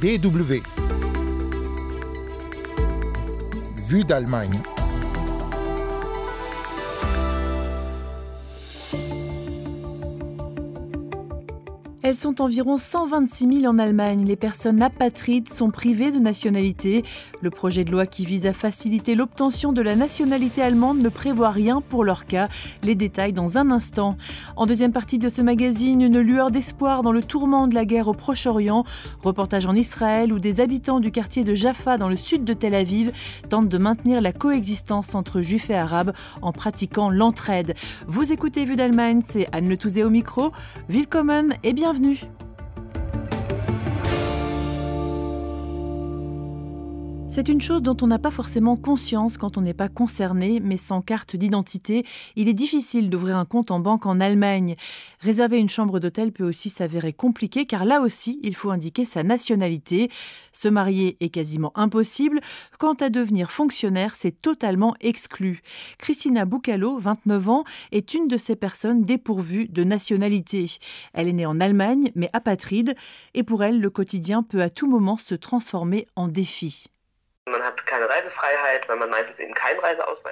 DW. Vue d'Allemagne. Elles sont environ 126 000 en Allemagne. Les personnes apatrides sont privées de nationalité. Le projet de loi qui vise à faciliter l'obtention de la nationalité allemande ne prévoit rien pour leur cas. Les détails dans un instant. En deuxième partie de ce magazine, une lueur d'espoir dans le tourment de la guerre au Proche-Orient. Reportage en Israël où des habitants du quartier de Jaffa dans le sud de Tel Aviv tentent de maintenir la coexistence entre juifs et arabes en pratiquant l'entraide. Vous écoutez Vue d'Allemagne, c'est Anne Le Touzé au micro. Willkommen et bienvenue bienvenue. C'est une chose dont on n'a pas forcément conscience quand on n'est pas concerné, mais sans carte d'identité, il est difficile d'ouvrir un compte en banque en Allemagne. Réserver une chambre d'hôtel peut aussi s'avérer compliqué car là aussi, il faut indiquer sa nationalité. Se marier est quasiment impossible. Quant à devenir fonctionnaire, c'est totalement exclu. Christina Boucalo, 29 ans, est une de ces personnes dépourvues de nationalité. Elle est née en Allemagne, mais apatride, et pour elle, le quotidien peut à tout moment se transformer en défi.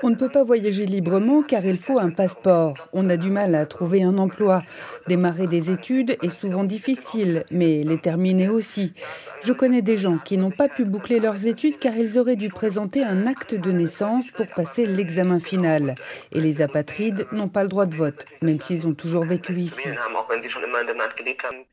On ne peut pas voyager librement car il faut un passeport. On a du mal à trouver un emploi. Démarrer des études est souvent difficile, mais les terminer aussi. Je connais des gens qui n'ont pas pu boucler leurs études car ils auraient dû présenter un acte de naissance pour passer l'examen final. Et les apatrides n'ont pas le droit de vote, même s'ils ont toujours vécu ici.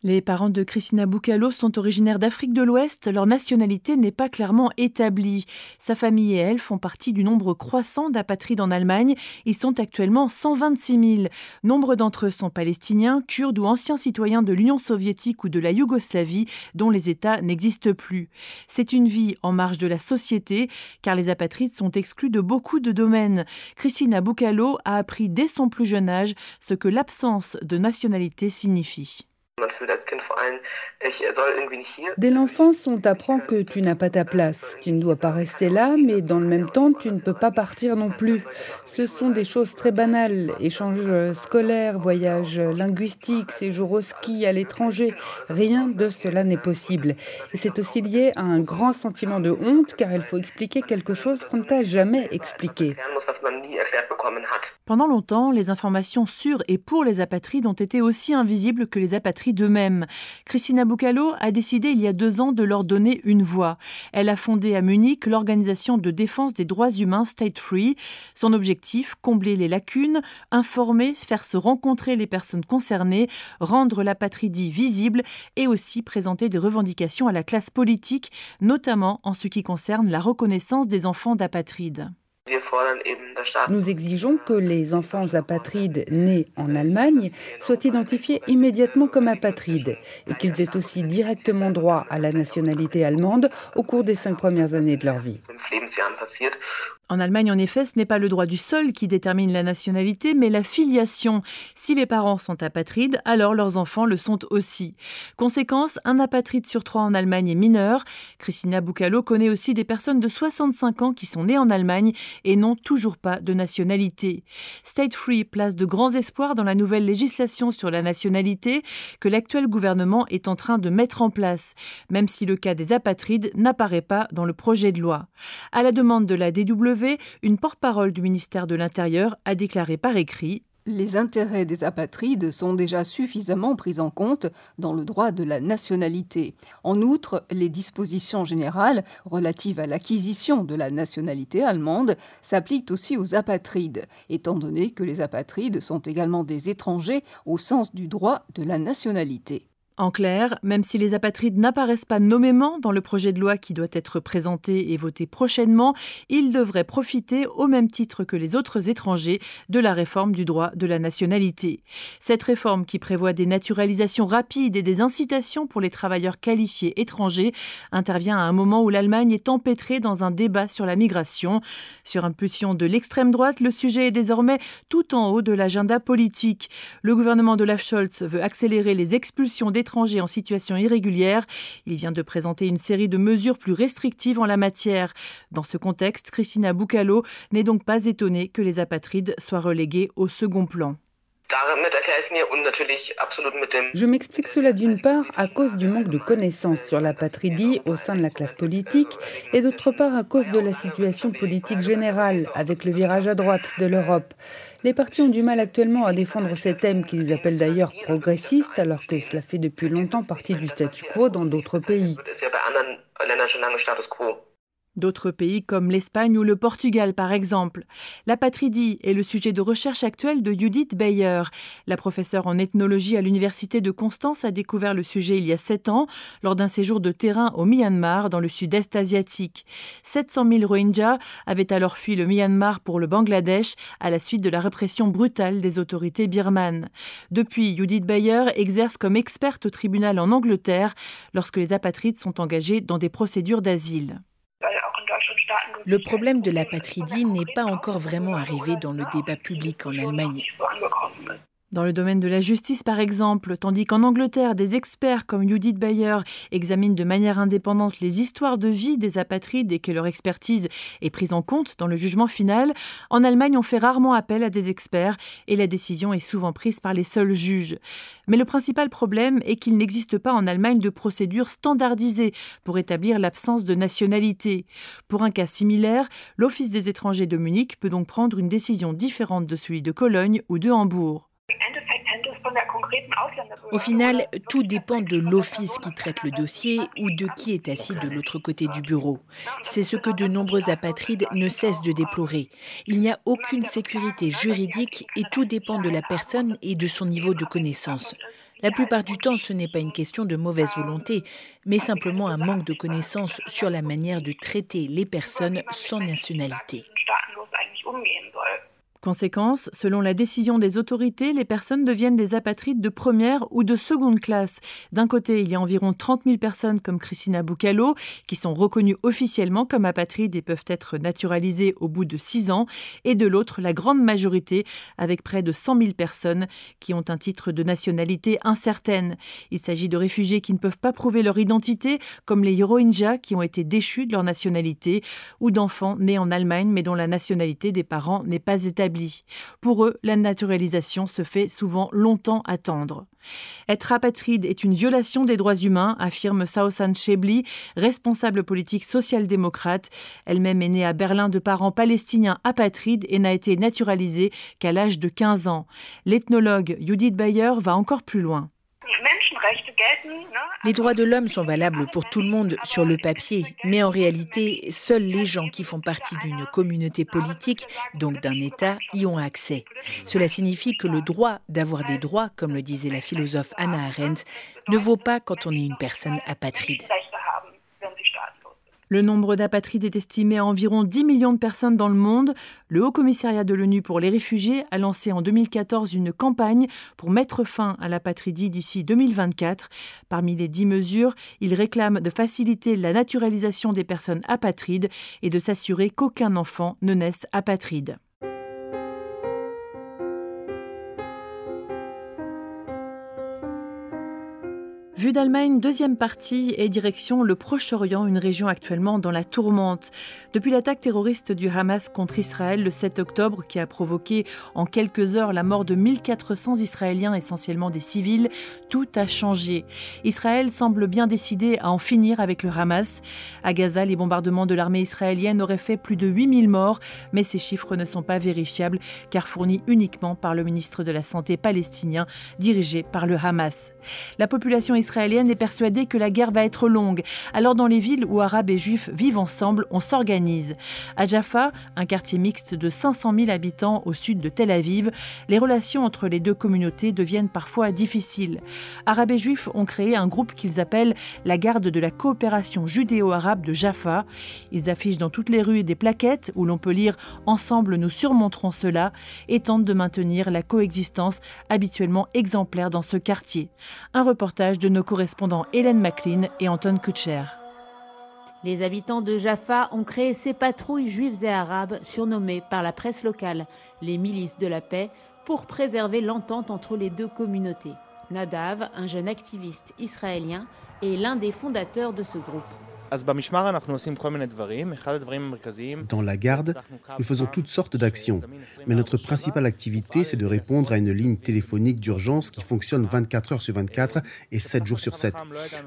Les parents de Christina Boukalo sont originaires d'Afrique de l'Ouest. Leur nationalité n'est pas clairement établie. Sa famille et elle font partie du nombre croissant d'apatrides en Allemagne. Ils sont actuellement 126 000. Nombre d'entre eux sont palestiniens, kurdes ou anciens citoyens de l'Union soviétique ou de la Yougoslavie dont les États n'existent plus. C'est une vie en marge de la société car les apatrides sont exclus de beaucoup de domaines. Christina Boucalo a appris dès son plus jeune âge ce que l'absence de nationalité signifie. Dès l'enfance, on t'apprend que tu n'as pas ta place. Tu ne dois pas rester là, mais dans le même temps, tu ne peux pas partir non plus. Ce sont des choses très banales. Échanges scolaires, voyages linguistiques, séjours au ski à l'étranger. Rien de cela n'est possible. Et c'est aussi lié à un grand sentiment de honte, car il faut expliquer quelque chose qu'on ne t'a jamais expliqué. Pendant longtemps, les informations sur et pour les apatrides ont été aussi invisibles que les apatrides d'eux-mêmes. Christina Boucalo a décidé il y a deux ans de leur donner une voix. Elle a fondé à Munich l'organisation de défense des droits humains State Free. Son objectif, combler les lacunes, informer, faire se rencontrer les personnes concernées, rendre l'apatridie visible et aussi présenter des revendications à la classe politique, notamment en ce qui concerne la reconnaissance des enfants d'apatrides. Nous exigeons que les enfants apatrides nés en Allemagne soient identifiés immédiatement comme apatrides et qu'ils aient aussi directement droit à la nationalité allemande au cours des cinq premières années de leur vie. En Allemagne, en effet, ce n'est pas le droit du sol qui détermine la nationalité, mais la filiation. Si les parents sont apatrides, alors leurs enfants le sont aussi. Conséquence, un apatride sur trois en Allemagne est mineur. Christina Boucalo connaît aussi des personnes de 65 ans qui sont nées en Allemagne et n'ont toujours pas de nationalité. State Free place de grands espoirs dans la nouvelle législation sur la nationalité que l'actuel gouvernement est en train de mettre en place, même si le cas des apatrides n'apparaît pas dans le projet de loi. À la demande de la DW, une porte-parole du ministère de l'Intérieur a déclaré par écrit les intérêts des apatrides sont déjà suffisamment pris en compte dans le droit de la nationalité. En outre, les dispositions générales relatives à l'acquisition de la nationalité allemande s'appliquent aussi aux apatrides, étant donné que les apatrides sont également des étrangers au sens du droit de la nationalité. En clair, même si les apatrides n'apparaissent pas nommément dans le projet de loi qui doit être présenté et voté prochainement, ils devraient profiter au même titre que les autres étrangers de la réforme du droit de la nationalité. Cette réforme qui prévoit des naturalisations rapides et des incitations pour les travailleurs qualifiés étrangers intervient à un moment où l'Allemagne est empêtrée dans un débat sur la migration. Sur impulsion de l'extrême droite, le sujet est désormais tout en haut de l'agenda politique. Le gouvernement de Scholz veut accélérer les expulsions d'étrangers en situation irrégulière. Il vient de présenter une série de mesures plus restrictives en la matière. Dans ce contexte, Christina Boucalo n'est donc pas étonnée que les apatrides soient relégués au second plan. Je m'explique cela d'une part à cause du manque de connaissances sur l'apatridie au sein de la classe politique et d'autre part à cause de la situation politique générale avec le virage à droite de l'Europe. Les partis ont du mal actuellement à défendre ces thèmes qu'ils appellent d'ailleurs progressistes alors que cela fait depuis longtemps partie du statu quo dans d'autres pays. D'autres pays comme l'Espagne ou le Portugal, par exemple. L'apatridie est le sujet de recherche actuelle de Judith Bayer. La professeure en ethnologie à l'Université de Constance a découvert le sujet il y a sept ans, lors d'un séjour de terrain au Myanmar, dans le sud-est asiatique. 700 000 Rohingyas avaient alors fui le Myanmar pour le Bangladesh à la suite de la répression brutale des autorités birmanes. Depuis, Judith Bayer exerce comme experte au tribunal en Angleterre lorsque les apatrides sont engagés dans des procédures d'asile. Le problème de l'apatridie n'est pas encore vraiment arrivé dans le débat public en Allemagne. Dans le domaine de la justice, par exemple, tandis qu'en Angleterre, des experts comme Judith Bayer examinent de manière indépendante les histoires de vie des apatrides et que leur expertise est prise en compte dans le jugement final, en Allemagne, on fait rarement appel à des experts et la décision est souvent prise par les seuls juges. Mais le principal problème est qu'il n'existe pas en Allemagne de procédure standardisée pour établir l'absence de nationalité. Pour un cas similaire, l'Office des étrangers de Munich peut donc prendre une décision différente de celui de Cologne ou de Hambourg. Au final, tout dépend de l'office qui traite le dossier ou de qui est assis de l'autre côté du bureau. C'est ce que de nombreux apatrides ne cessent de déplorer. Il n'y a aucune sécurité juridique et tout dépend de la personne et de son niveau de connaissance. La plupart du temps, ce n'est pas une question de mauvaise volonté, mais simplement un manque de connaissance sur la manière de traiter les personnes sans nationalité. Conséquence, selon la décision des autorités, les personnes deviennent des apatrides de première ou de seconde classe. D'un côté, il y a environ 30 000 personnes comme Christina Bucalo qui sont reconnues officiellement comme apatrides et peuvent être naturalisées au bout de six ans, et de l'autre, la grande majorité, avec près de 100 000 personnes qui ont un titre de nationalité incertaine. Il s'agit de réfugiés qui ne peuvent pas prouver leur identité, comme les Rohingyas qui ont été déchus de leur nationalité, ou d'enfants nés en Allemagne mais dont la nationalité des parents n'est pas établie. Pour eux, la naturalisation se fait souvent longtemps attendre. Être apatride est une violation des droits humains, affirme Sausan Chebli, responsable politique social-démocrate. Elle-même est née à Berlin de parents palestiniens apatrides et n'a été naturalisée qu'à l'âge de 15 ans. L'ethnologue Judith Bayer va encore plus loin. Les droits de l'homme sont valables pour tout le monde sur le papier, mais en réalité, seuls les gens qui font partie d'une communauté politique, donc d'un État, y ont accès. Cela signifie que le droit d'avoir des droits, comme le disait la philosophe Anna Arendt, ne vaut pas quand on est une personne apatride. Le nombre d'apatrides est estimé à environ 10 millions de personnes dans le monde. Le Haut Commissariat de l'ONU pour les réfugiés a lancé en 2014 une campagne pour mettre fin à l'apatridie d'ici 2024. Parmi les 10 mesures, il réclame de faciliter la naturalisation des personnes apatrides et de s'assurer qu'aucun enfant ne naisse apatride. Vue d'Allemagne, deuxième partie et direction le Proche-Orient, une région actuellement dans la tourmente. Depuis l'attaque terroriste du Hamas contre Israël le 7 octobre, qui a provoqué en quelques heures la mort de 1400 Israéliens, essentiellement des civils, tout a changé. Israël semble bien décidé à en finir avec le Hamas. À Gaza, les bombardements de l'armée israélienne auraient fait plus de 8000 morts, mais ces chiffres ne sont pas vérifiables car fournis uniquement par le ministre de la Santé palestinien, dirigé par le Hamas. La population israélienne israélienne est persuadée que la guerre va être longue. Alors dans les villes où arabes et juifs vivent ensemble, on s'organise. À Jaffa, un quartier mixte de 500 000 habitants au sud de Tel Aviv, les relations entre les deux communautés deviennent parfois difficiles. Arabes et juifs ont créé un groupe qu'ils appellent la garde de la coopération judéo-arabe de Jaffa. Ils affichent dans toutes les rues des plaquettes où l'on peut lire Ensemble nous surmonterons cela et tentent de maintenir la coexistence habituellement exemplaire dans ce quartier. Un reportage de nos correspondants Hélène McLean et Anton Kutcher. Les habitants de Jaffa ont créé ces patrouilles juives et arabes surnommées par la presse locale les milices de la paix pour préserver l'entente entre les deux communautés. Nadav, un jeune activiste israélien, est l'un des fondateurs de ce groupe. Dans la garde, nous faisons toutes sortes d'actions, mais notre principale activité, c'est de répondre à une ligne téléphonique d'urgence qui fonctionne 24 heures sur 24 et 7 jours sur 7.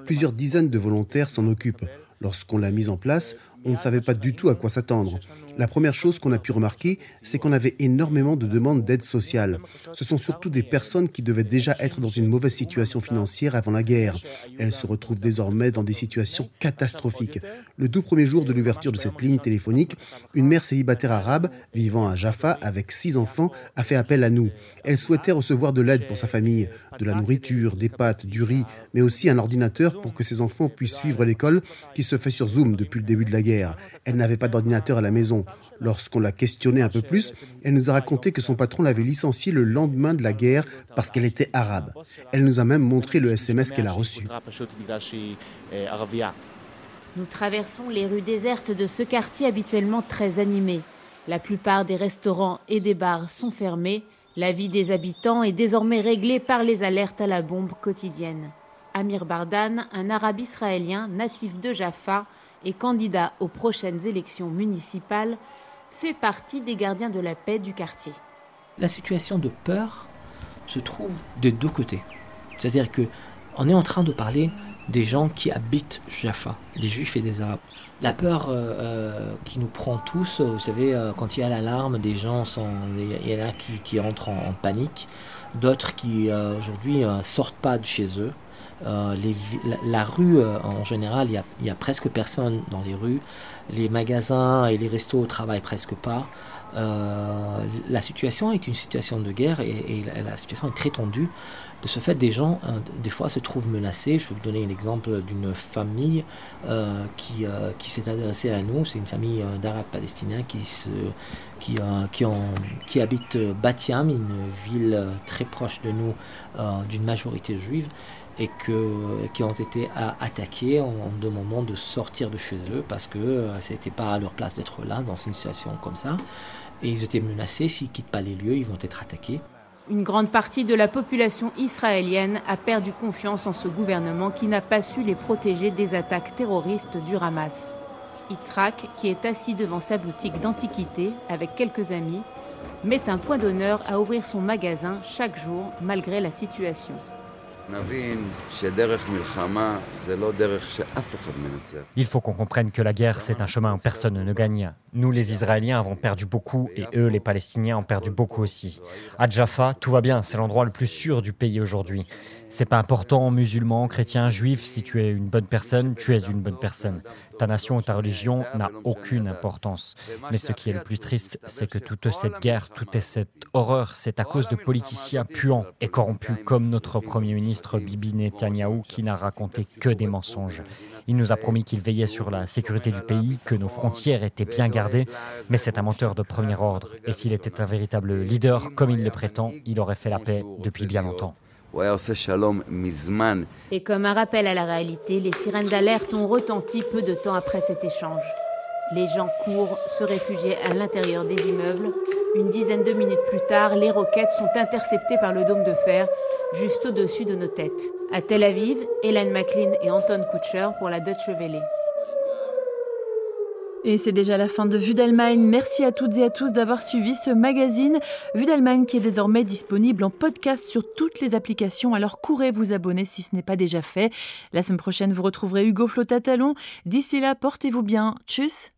Plusieurs dizaines de volontaires s'en occupent. Lorsqu'on l'a mise en place, on ne savait pas du tout à quoi s'attendre. La première chose qu'on a pu remarquer, c'est qu'on avait énormément de demandes d'aide sociale. Ce sont surtout des personnes qui devaient déjà être dans une mauvaise situation financière avant la guerre. Elles se retrouvent désormais dans des situations catastrophiques. Le tout premier jour de l'ouverture de cette ligne téléphonique, une mère célibataire arabe vivant à Jaffa avec six enfants a fait appel à nous. Elle souhaitait recevoir de l'aide pour sa famille, de la nourriture, des pâtes, du riz, mais aussi un ordinateur pour que ses enfants puissent suivre l'école qui se fait sur Zoom depuis le début de la guerre. Elle n'avait pas d'ordinateur à la maison. Lorsqu'on l'a questionnée un peu plus, elle nous a raconté que son patron l'avait licenciée le lendemain de la guerre parce qu'elle était arabe. Elle nous a même montré le SMS qu'elle a reçu. Nous traversons les rues désertes de ce quartier habituellement très animé. La plupart des restaurants et des bars sont fermés. La vie des habitants est désormais réglée par les alertes à la bombe quotidiennes. Amir Bardan, un arabe israélien natif de Jaffa, et candidat aux prochaines élections municipales, fait partie des gardiens de la paix du quartier. La situation de peur se trouve des deux côtés. C'est-à-dire que on est en train de parler des gens qui habitent Jaffa, des juifs et des arabes. La peur euh, euh, qui nous prend tous, vous savez, euh, quand il y a l'alarme, des gens sont, il y en a qui, entrent en, panique, d'autres qui aujourd'hui sortent pas de chez eux, euh, la, rue, euh, en général, il y, a, presque personne dans les rues. Les magasins et les restos travaillent presque pas. Euh, la situation est une situation de guerre et, la, situation est très tendue. De ce fait, des gens, des fois, se trouvent menacés. Je vais vous donner un exemple d'une famille qui, qui s'est adressée à nous. C'est une famille d'Arabes palestiniens qui, se, qui, qui, qui habite Batiam, une ville très proche de nous, d'une majorité juive et qui ont été attaqués en, demandant de sortir de chez eux parce que euh, ce n'était pas à leur place d'être là dans une situation comme ça. Et ils étaient menacés, s'ils ne quittent pas les lieux, ils vont être attaqués. Une grande partie de la population israélienne a perdu confiance en ce gouvernement qui n'a pas su les protéger des attaques terroristes du Hamas. Yitzhak, qui est assis devant sa boutique d'antiquités avec quelques amis, met un point d'honneur à ouvrir son magasin chaque jour malgré la situation. Il faut qu'on comprenne que la guerre, c'est un chemin où personne ne gagne. Nous, les Israéliens, avons perdu beaucoup et eux, les Palestiniens, ont perdu beaucoup aussi. À Jaffa, tout va bien, c'est l'endroit le plus sûr du pays aujourd'hui. C'est pas important, musulman, chrétien, juif, si tu es une bonne personne, tu es une bonne personne. Ta nation ou ta religion n'a aucune importance. Mais ce qui est le plus triste, c'est que toute cette guerre, toute cette horreur, c'est à cause de politiciens puants et corrompus comme notre Premier ministre Bibi Netanyahou qui n'a raconté que des mensonges. Il nous a promis qu'il veillait sur la sécurité du pays, que nos frontières étaient bien gardées, mais c'est un menteur de premier ordre. Et s'il était un véritable leader, comme il le prétend, il aurait fait la paix depuis bien longtemps. Et comme un rappel à la réalité, les sirènes d'alerte ont retenti peu de temps après cet échange. Les gens courent, se réfugier à l'intérieur des immeubles. Une dizaine de minutes plus tard, les roquettes sont interceptées par le dôme de fer, juste au-dessus de nos têtes. À Tel Aviv, Hélène McLean et Anton Kutcher pour la Deutsche Welle. Et c'est déjà la fin de Vue d'Allemagne. Merci à toutes et à tous d'avoir suivi ce magazine. Vue d'Allemagne qui est désormais disponible en podcast sur toutes les applications. Alors courez vous abonner si ce n'est pas déjà fait. La semaine prochaine, vous retrouverez Hugo Flotatalon. D'ici là, portez-vous bien. Tchuss